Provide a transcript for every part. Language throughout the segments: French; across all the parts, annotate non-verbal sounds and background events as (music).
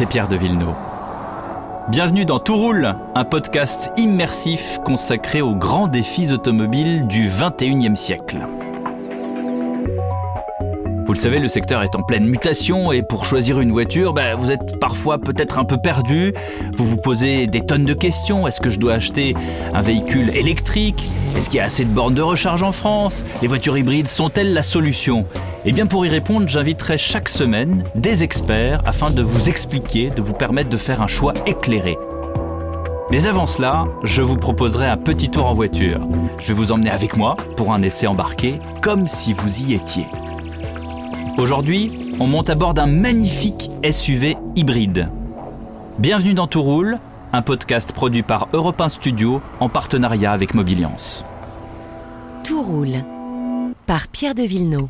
c'est Pierre de Villeneuve. Bienvenue dans Tout roule, un podcast immersif consacré aux grands défis automobiles du 21e siècle. Vous le savez, le secteur est en pleine mutation et pour choisir une voiture, bah, vous êtes parfois peut-être un peu perdu. Vous vous posez des tonnes de questions. Est-ce que je dois acheter un véhicule électrique? Est-ce qu'il y a assez de bornes de recharge en France? Les voitures hybrides sont-elles la solution? Eh bien pour y répondre, j'inviterai chaque semaine des experts afin de vous expliquer, de vous permettre de faire un choix éclairé. Mais avant cela, je vous proposerai un petit tour en voiture. Je vais vous emmener avec moi pour un essai embarqué comme si vous y étiez. Aujourd'hui, on monte à bord d'un magnifique SUV hybride. Bienvenue dans Tout Roule, un podcast produit par Europe 1 Studio en partenariat avec Mobiliance. Tout roule par Pierre de Villeneuve.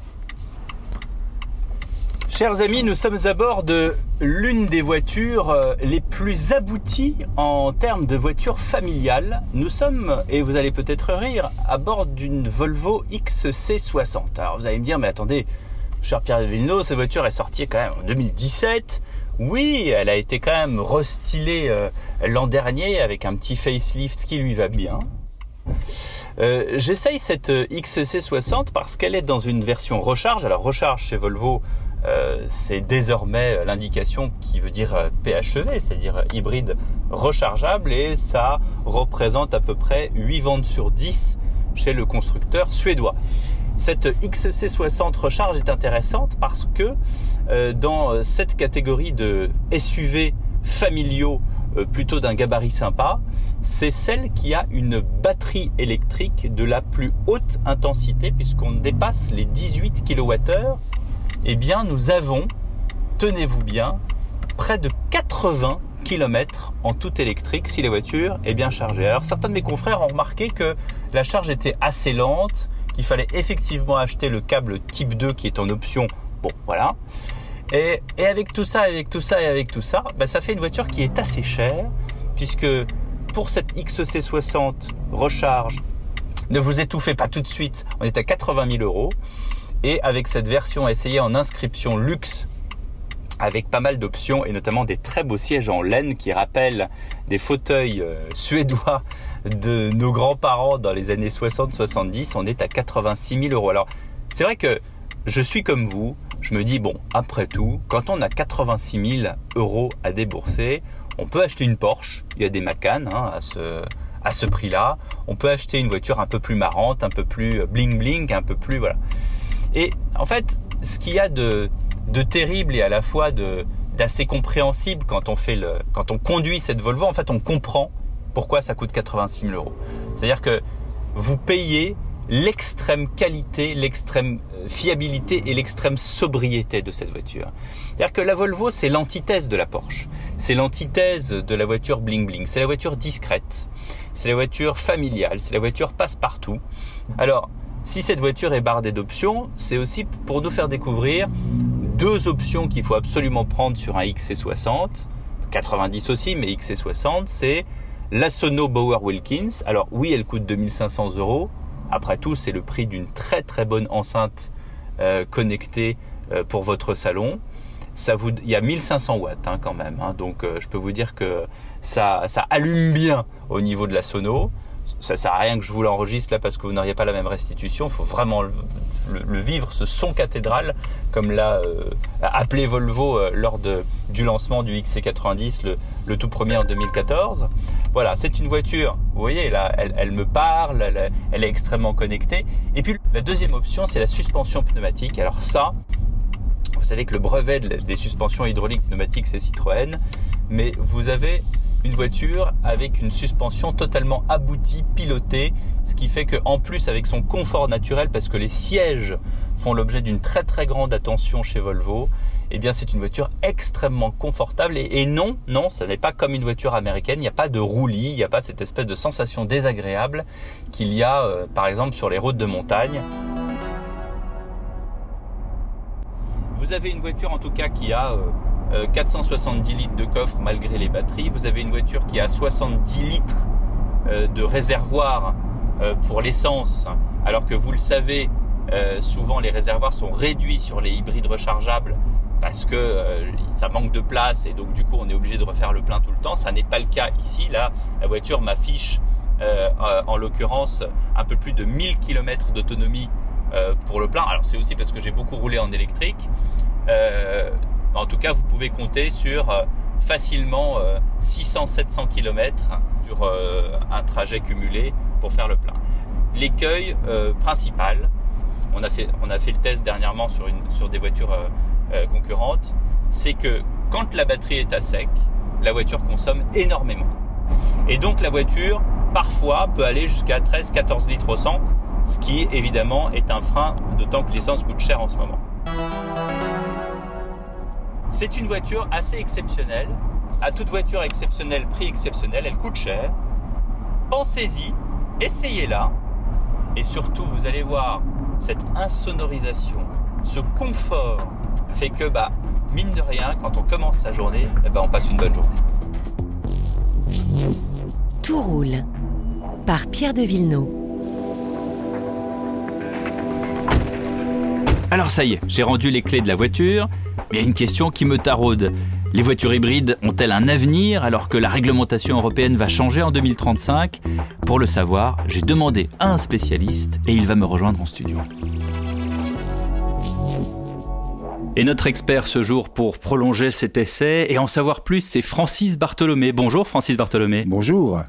Chers amis, nous sommes à bord de l'une des voitures euh, les plus abouties en termes de voiture familiale. Nous sommes, et vous allez peut-être rire, à bord d'une Volvo XC60. Alors vous allez me dire, mais attendez, cher Pierre Villeneuve, cette voiture est sortie quand même en 2017. Oui, elle a été quand même restylée euh, l'an dernier avec un petit facelift qui lui va bien. Euh, j'essaye cette XC60 parce qu'elle est dans une version recharge. Alors recharge chez Volvo, euh, c'est désormais l'indication qui veut dire PHEV, c'est-à-dire hybride rechargeable, et ça représente à peu près 8 ventes sur 10 chez le constructeur suédois. Cette XC60 recharge est intéressante parce que euh, dans cette catégorie de SUV familiaux euh, plutôt d'un gabarit sympa, c'est celle qui a une batterie électrique de la plus haute intensité puisqu'on dépasse les 18 kWh. Eh bien, nous avons, tenez-vous bien, près de 80 km en tout électrique si la voiture est bien chargée. Alors certains de mes confrères ont remarqué que la charge était assez lente, fallait effectivement acheter le câble type 2 qui est en option. Bon, voilà. Et, avec tout ça, avec tout ça et avec tout ça, ben, ça fait une voiture qui est assez chère, puisque pour cette XC60 recharge, ne vous étouffez pas tout de suite, on est à 80 000 euros. Et avec cette version essayée en inscription luxe, avec pas mal d'options et notamment des très beaux sièges en laine qui rappellent des fauteuils euh, suédois de nos grands-parents dans les années 60-70, on est à 86 000 euros. Alors, c'est vrai que je suis comme vous, je me dis, bon, après tout, quand on a 86 000 euros à débourser, on peut acheter une Porsche, il y a des Macan hein, à ce, à ce prix-là, on peut acheter une voiture un peu plus marrante, un peu plus bling-bling, un peu plus... voilà. Et en fait, ce qu'il y a de, terrible et à la fois de d'assez compréhensible quand on fait le quand on conduit cette Volvo en fait on comprend pourquoi ça coûte 86 000 euros. C'est-à-dire que vous payez l'extrême qualité, l'extrême euh, fiabilité et l'extrême sobriété de cette voiture. C'est-à-dire que la Volvo, c'est l'antithèse de la Porsche. C'est l'antithèse de la voiture bling bling. C'est la voiture discrète. C'est la voiture familiale. C'est la voiture passe-partout. Alors, si cette voiture est bardée d'options, c'est aussi pour nous faire découvrir deux options qu'il faut absolument prendre sur un XC60. 90 aussi, mais XC60, c'est la Sono Bauer Wilkins, alors oui, elle coûte 2500 euros. Après tout, c'est le prix d'une très très bonne enceinte euh, connectée euh, pour votre salon. Ça vous, il y a 1500 watts hein, quand même. Hein. donc euh, je peux vous dire que ça, ça allume bien au niveau de la sono ça sert à rien que je vous l'enregistre là parce que vous n'auriez pas la même restitution. Il faut vraiment le, vivre, ce son cathédral, comme l'a euh, appelé Volvo euh, lors de, du lancement du XC90, le, tout premier en 2014. Voilà, c'est une voiture, vous voyez, là, elle, me parle, elle, est extrêmement connectée. Et puis la deuxième option, c'est la suspension pneumatique. Alors ça, vous savez que le brevet des suspensions hydrauliques pneumatiques, c'est Citroën, mais vous avez une voiture avec une suspension totalement aboutie, pilotée, ce qui fait qu'en plus avec son confort naturel, parce que les sièges font l'objet d'une très très grande attention chez Volvo, eh bien c'est une voiture extrêmement confortable et, non, non, ce n'est pas comme une voiture américaine, il n'y a pas de roulis, il n'y a pas cette espèce de sensation désagréable qu'il y a euh, par exemple sur les routes de montagne. Vous avez une voiture en tout cas qui a... Euh, 470 euh, litres de coffre malgré les batteries. Vous avez une voiture qui a 70 litres euh, de réservoir euh, pour l'essence, alors que vous le savez, souvent les réservoirs sont réduits sur les hybrides rechargeables parce que ça manque de place et donc du coup on est obligé de refaire le plein tout le temps. Ça n'est pas le cas ici. Là, la voiture m'affiche en l'occurrence un peu plus de 1000 km d'autonomie pour le plein. Alors c'est aussi parce que j'ai beaucoup roulé en électrique. En tout cas, vous pouvez compter sur facilement 600-700 km sur un trajet cumulé pour faire le plein. L'écueil principal, on a fait, on a fait le test dernièrement sur, sur des voitures euh, euh, concurrentes, c'est que quand la batterie est à sec, la voiture consomme énormément. Et donc la voiture, parfois, peut aller jusqu'à 13-14 litres au 100, ce qui évidemment est un frein, d'autant que l'essence coûte cher en ce moment. C'est une voiture assez exceptionnelle. À toute voiture exceptionnelle, prix exceptionnel, elle coûte cher. Pensez-y, essayez-la. Et surtout, vous allez voir, cette insonorisation, ce confort fait que, bah, mine de rien, quand on commence sa journée, eh ben, on passe une bonne journée. Tout roule par Pierre de. Alors ça y est, j'ai rendu les clés de la voiture. Il y a une question qui me taraude. Les voitures hybrides ont-elles un avenir alors que la réglementation européenne va changer en 2035 Pour le savoir, j'ai demandé à un spécialiste et il va me rejoindre en studio. Et notre expert ce jour pour prolonger cet essai et en savoir plus, c'est Francis Bartholomé. Bonjour Francis Bartholomé. Bonjour.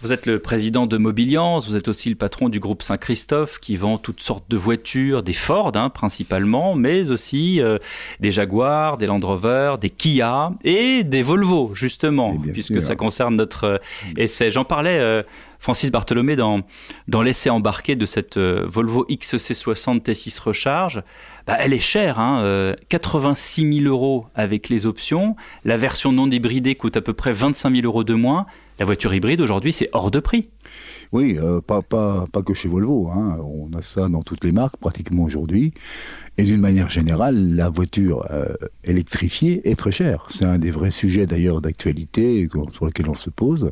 Vous êtes le président de Mobiliance, vous êtes aussi le patron du groupe Saint-Christophe qui vend toutes sortes de voitures, des Ford hein, principalement, mais aussi euh, des Jaguars, des Land Rover, des Kia et des Volvo justement, puisque ça concerne notre euh, essai. J'en parlais. Euh, Francis Bartholomé dans, dans l'essai embarqué de cette Volvo XC60 T6 Recharge. Bah, elle est chère, hein, 86 000 euros avec les options. La version non hybridée coûte à peu près 25 000 euros de moins. La voiture hybride aujourd'hui, c'est hors de prix. Oui, euh, pas, pas, pas que chez Volvo. Hein. On a ça dans toutes les marques pratiquement aujourd'hui. Et d'une manière générale, la voiture euh, électrifiée est très chère. C'est un des vrais sujets d'ailleurs d'actualité sur lequel on se pose.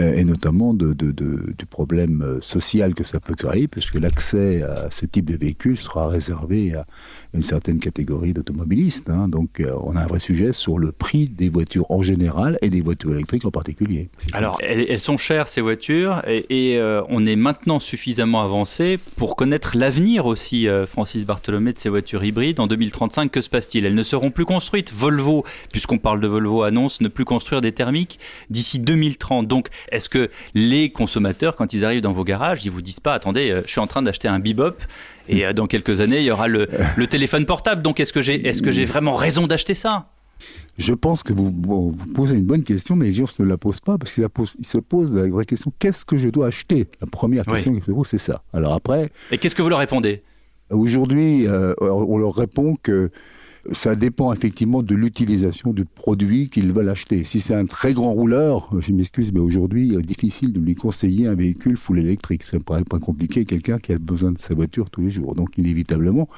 Euh, et notamment du problème euh, social que ça peut créer, puisque l'accès à ce type de véhicule sera réservé à une certaine catégorie d'automobilistes. Hein. Donc on a un vrai sujet sur le prix des voitures en général et des voitures électriques en particulier. Alors elles, sont chères ces voitures et, on est maintenant suffisamment avancé pour connaître l'avenir aussi, Francis Bartholomé, de ces voitures hybrides. En 2035, que se passe-t-il? Elles ne seront plus construites. Volvo, puisqu'on parle de Volvo, annonce ne plus construire des thermiques d'ici 2030. Donc est-ce que les consommateurs, quand ils arrivent dans vos garages, ils vous disent pas, attendez, euh, je suis en train d'acheter un bebop et euh, dans quelques années, il y aura le, (laughs) téléphone portable. Donc, est-ce que j'ai est-ce que j'ai vraiment raison d'acheter ça? Je pense que vous, vous, posez une bonne question, mais les gens ne la posent pas parce qu'ils se posent la vraie question qu'est-ce que je dois acheter? La première question qu'ils se posent, c'est ça. Alors après. Et qu'est-ce que vous leur répondez? Aujourd'hui, euh, on leur répond que ça dépend effectivement de l'utilisation du produit qu'ils veulent acheter. Si c'est un très grand rouleur, je m'excuse, mais aujourd'hui, il est difficile de lui conseiller un véhicule full électrique. Ça paraît pas compliqué, quelqu'un qui a besoin de sa voiture tous les jours. Donc, inévitablement,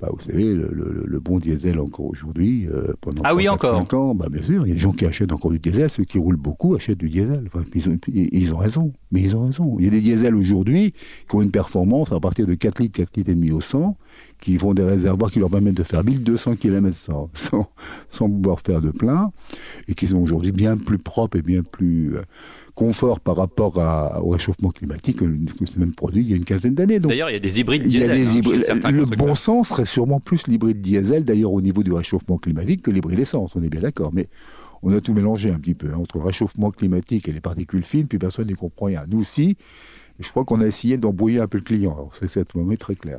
bah, vous savez, le, bon diesel encore aujourd'hui, euh, pendant ah oui, encore. 5 ans, bah, bien sûr, il y a des gens qui achètent encore du diesel, ceux qui roulent beaucoup achètent du diesel. ils, ont, ils, ont, raison, mais ils ont raison. Il y a des diesels aujourd'hui qui ont une performance à partir de 4 litres, 4 litres et demi au 100, qui font des réservoirs qui leur permettent de faire 1200 km sans, sans, sans pouvoir faire de plein, et qui sont aujourd'hui bien plus propres et bien plus... Euh, confort par rapport au réchauffement climatique que, ce même produit il y a une quinzaine d'années. D'ailleurs, il y a des hybrides diesel. Hein, le bon sens serait sûrement plus l'hybride diesel, d'ailleurs, au niveau du réchauffement climatique, que l'hybride essence, on est bien d'accord. Mais on a tout mélangé un petit peu hein, entre le réchauffement climatique et les particules fines, puis personne n'y comprend rien. Nous aussi, je crois qu'on a essayé d'embrouiller un peu le client. C'est cette moment très clair.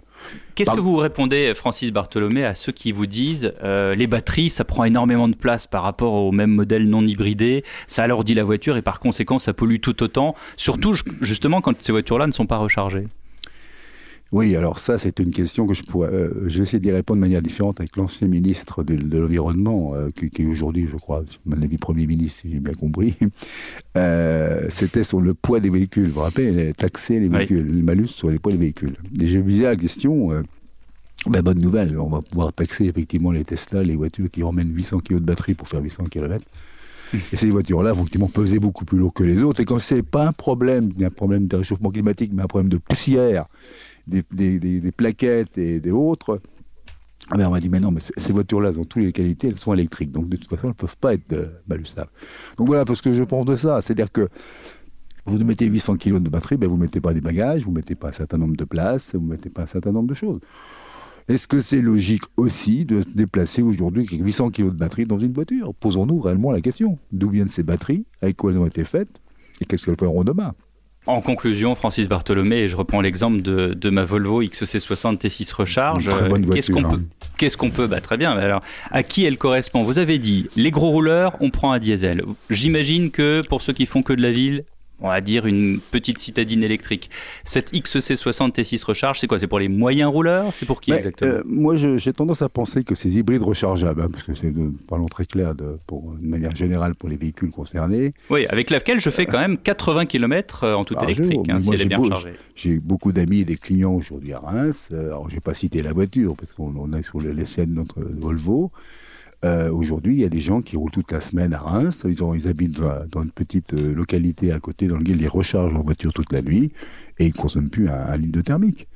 Qu'est-ce que vous répondez, Francis Bartholomé, à ceux qui vous disent euh, les batteries, ça prend énormément de place par rapport au même modèle non hybridé, ça alourdit la voiture et par conséquent ça pollue tout autant, surtout justement quand ces voitures-là ne sont pas rechargées oui, alors ça, c'est une question que je pourrais. Euh, je vais essayer d'y répondre de manière différente avec l'ancien ministre de, l'Environnement, euh, qui, est aujourd'hui, je crois, mon avis, Premier ministre, si j'ai bien compris. Euh, c'était sur le poids des véhicules. Vous vous rappelez, taxer les véhicules, le malus sur les poids des véhicules. Et je visais la question. Ben, bonne nouvelle, on va pouvoir taxer effectivement les Tesla, les voitures qui emmènent 800 kg de batterie pour faire 800 km. Et ces voitures-là effectivement peser beaucoup plus lourd que les autres. Et comme c'est pas un problème, un problème de réchauffement climatique, mais un problème de poussière des, plaquettes et des autres, Ah ben on m'a dit, mais non, mais ces voitures-là, dans toutes les qualités, elles sont électriques. Donc de toute façon, elles ne peuvent pas être euh. Donc voilà, parce que je pense de ça. C'est-à-dire que vous mettez 800 kg de batterie, ben vous ne mettez pas des bagages, vous ne mettez pas un certain nombre de places, vous ne mettez pas un certain nombre de choses. Est-ce que c'est logique aussi de se déplacer aujourd'hui avec 800 kg de batterie dans une voiture? Posons-nous réellement la question. D'où viennent ces batteries? Avec quoi elles ont été faites? Et qu'est-ce qu'elles feront demain? En conclusion, Francis Bartholomé, et je reprends l'exemple de, ma Volvo XC60 T6 Recharge. Qu'est-ce qu'on peut, qu'est-ce qu'on peut bah, Très bien. Alors, à qui elle correspond? Vous avez dit, les gros rouleurs, on prend un diesel. J'imagine que pour ceux qui font que de la ville, on va dire une petite citadine électrique. Cette XC60 T6 recharge, c'est quoi? C'est pour les moyens rouleurs? C'est pour qui exactement? euh, Moi, j'ai tendance à penser que ces hybrides rechargeables, hein, parce que c'est, parlons très clair, de, pour, de manière générale pour les véhicules concernés. Oui, avec laquelle je fais quand même 80 km euh, en tout électrique, hein, si elle est bien rechargée. J'ai beaucoup d'amis et des clients aujourd'hui à Reims. Euh, alors, je vais pas citer la voiture, parce qu'on est sur les scènes de notre Volvo. Euh, aujourd'hui, il y a des gens qui roulent toute la semaine à Reims. Ils, ont, ils habitent dans, une petite euh, localité à côté dans laquelle ils rechargent leur voiture toute la nuit et ils ne consomment plus un, litre de thermique.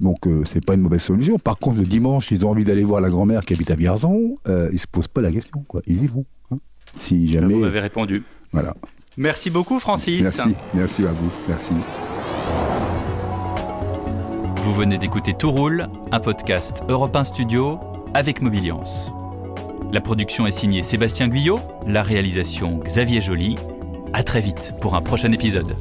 Donc, euh, c'est pas une mauvaise solution. Par contre, le dimanche, ils ont envie d'aller voir la grand-mère qui habite à Vierzon. ils ne se posent pas la question. Quoi. Ils y vont. Hein. Si jamais. Vous m'avez répondu. Voilà. Merci beaucoup, Francis. Merci. Merci à vous. Merci. Vous venez d'écouter Tout roule, un podcast Europe 1 Studio avec Mobiliance. La production est signée Sébastien Guyot, la réalisation Xavier Joly. À très vite pour un prochain épisode.